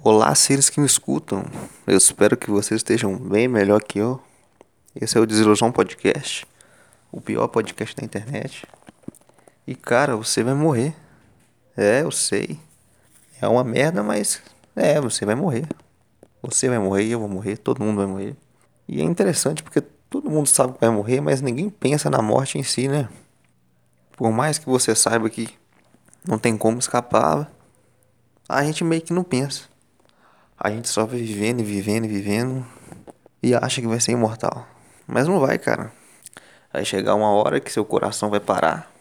Olá, seres que me escutam. Eu espero que vocês estejam bem melhor que eu. Esse é o Desilusão Podcast, o pior podcast da internet. E cara, você vai morrer. É, eu sei. É uma merda, mas é, você vai morrer. Você vai morrer, eu vou morrer, todo mundo vai morrer. E é interessante porque todo mundo sabe que vai morrer, mas ninguém pensa na morte em si, né? Por mais que você saiba que não tem como escapar, a gente meio que não pensa. A gente só vai vivendo e vivendo e vivendo e acha que vai ser imortal. Mas não vai, cara. Vai chegar uma hora que seu coração vai parar,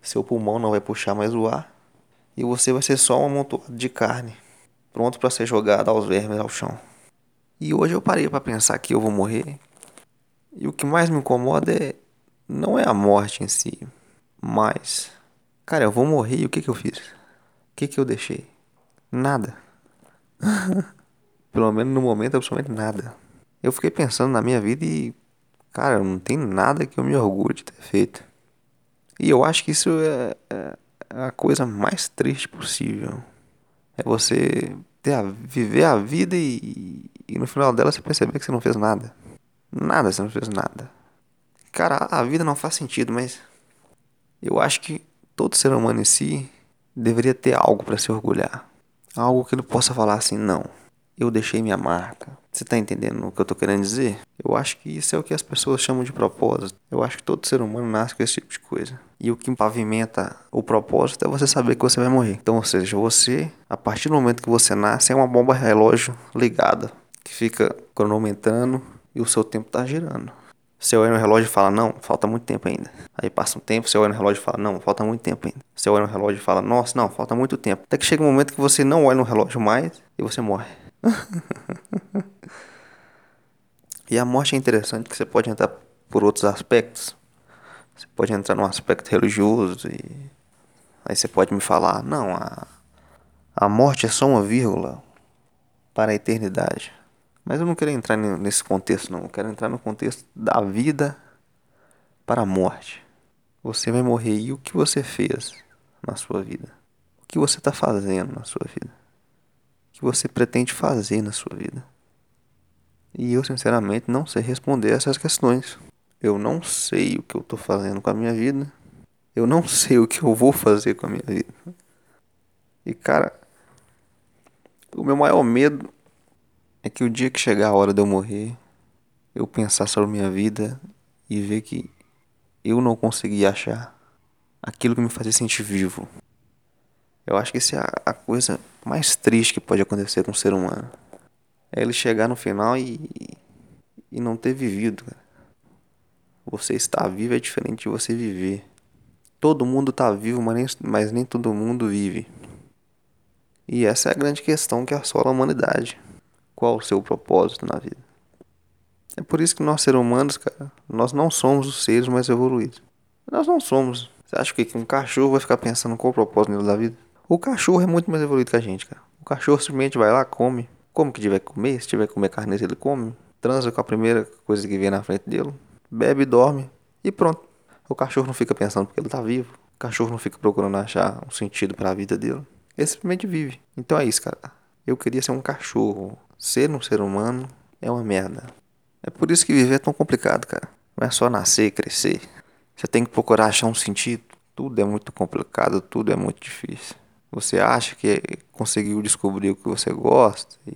seu pulmão não vai puxar mais o ar e você vai ser só um amontoado de carne, pronto para ser jogado aos vermes ao chão. E hoje eu parei para pensar que eu vou morrer. E o que mais me incomoda é não é a morte em si, mas cara, eu vou morrer e o que que eu fiz? O que que eu deixei? Nada. Pelo menos no momento, absolutamente nada. Eu fiquei pensando na minha vida e, cara, não tem nada que eu me orgulhe de ter feito. E eu acho que isso é, é a coisa mais triste possível. É você ter a, viver a vida e, e no final dela você perceber que você não fez nada. Nada, você não fez nada. Cara, a vida não faz sentido, mas eu acho que todo ser humano em si deveria ter algo para se orgulhar. Algo que ele possa falar assim, não, eu deixei minha marca. Você tá entendendo o que eu tô querendo dizer? Eu acho que isso é o que as pessoas chamam de propósito. Eu acho que todo ser humano nasce com esse tipo de coisa. E o que pavimenta o propósito é você saber que você vai morrer. Então, ou seja, você, a partir do momento que você nasce, é uma bomba relógio ligada, que fica cronometrando e o seu tempo tá girando. Você olha no relógio e fala, não, falta muito tempo ainda. Aí passa um tempo, você olha no relógio e fala, não, falta muito tempo ainda. Você olha no relógio e fala, nossa, não, falta muito tempo. Até que chega um momento que você não olha no relógio mais e você morre. e a morte é interessante que você pode entrar por outros aspectos. Você pode entrar num aspecto religioso e aí você pode me falar, não, a, a morte é só uma vírgula para a eternidade. Mas eu não quero entrar nesse contexto, não. Eu quero entrar no contexto da vida para a morte. Você vai morrer e o que você fez na sua vida? O que você está fazendo na sua vida? O que você pretende fazer na sua vida? E eu, sinceramente, não sei responder essas questões. Eu não sei o que eu estou fazendo com a minha vida. Eu não sei o que eu vou fazer com a minha vida. E, cara, o meu maior medo é que o dia que chegar a hora de eu morrer, eu pensar sobre minha vida e ver que eu não consegui achar aquilo que me fazia sentir vivo. Eu acho que essa é a coisa mais triste que pode acontecer com um ser humano. É ele chegar no final e, e não ter vivido. Você estar vivo é diferente de você viver. Todo mundo está vivo, mas nem, mas nem todo mundo vive. E essa é a grande questão que assola a humanidade. Qual o seu propósito na vida? É por isso que nós, seres humanos, cara, nós não somos os seres mais evoluídos. Nós não somos. Você acha que um cachorro vai ficar pensando qual o propósito da vida? O cachorro é muito mais evoluído que a gente, cara. O cachorro simplesmente vai lá, come. Como que tiver que comer, se tiver que comer carne, ele come. Transa com a primeira coisa que vem na frente dele. Bebe, dorme e pronto. O cachorro não fica pensando porque ele tá vivo. O cachorro não fica procurando achar um sentido para a vida dele. Ele simplesmente vive. Então é isso, cara. Eu queria ser um cachorro ser um ser humano é uma merda. É por isso que viver é tão complicado, cara. Não é só nascer e crescer. Você tem que procurar achar um sentido. Tudo é muito complicado, tudo é muito difícil. Você acha que conseguiu descobrir o que você gosta e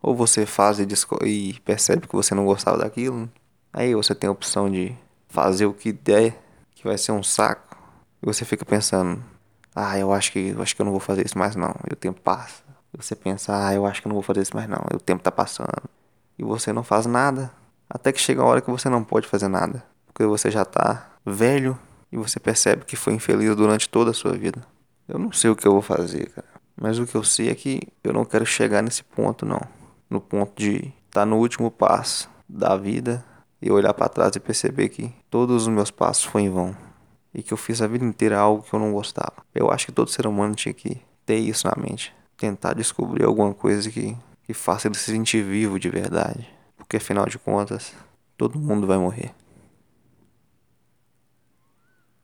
ou você faz e, e percebe que você não gostava daquilo. Aí você tem a opção de fazer o que der, que vai ser um saco. E você fica pensando: "Ah, eu acho que eu acho que eu não vou fazer isso mais não". E o tempo passa. Você pensa, ah, eu acho que não vou fazer isso mais não. O tempo tá passando. E você não faz nada. Até que chega a hora que você não pode fazer nada. Porque você já tá velho e você percebe que foi infeliz durante toda a sua vida. Eu não sei o que eu vou fazer, cara. Mas o que eu sei é que eu não quero chegar nesse ponto, não. No ponto de estar tá no último passo da vida e olhar para trás e perceber que todos os meus passos foram em vão. E que eu fiz a vida inteira algo que eu não gostava. Eu acho que todo ser humano tinha que ter isso na mente tentar descobrir alguma coisa que, que faça ele se sentir vivo de verdade. Porque afinal de contas, todo mundo vai morrer.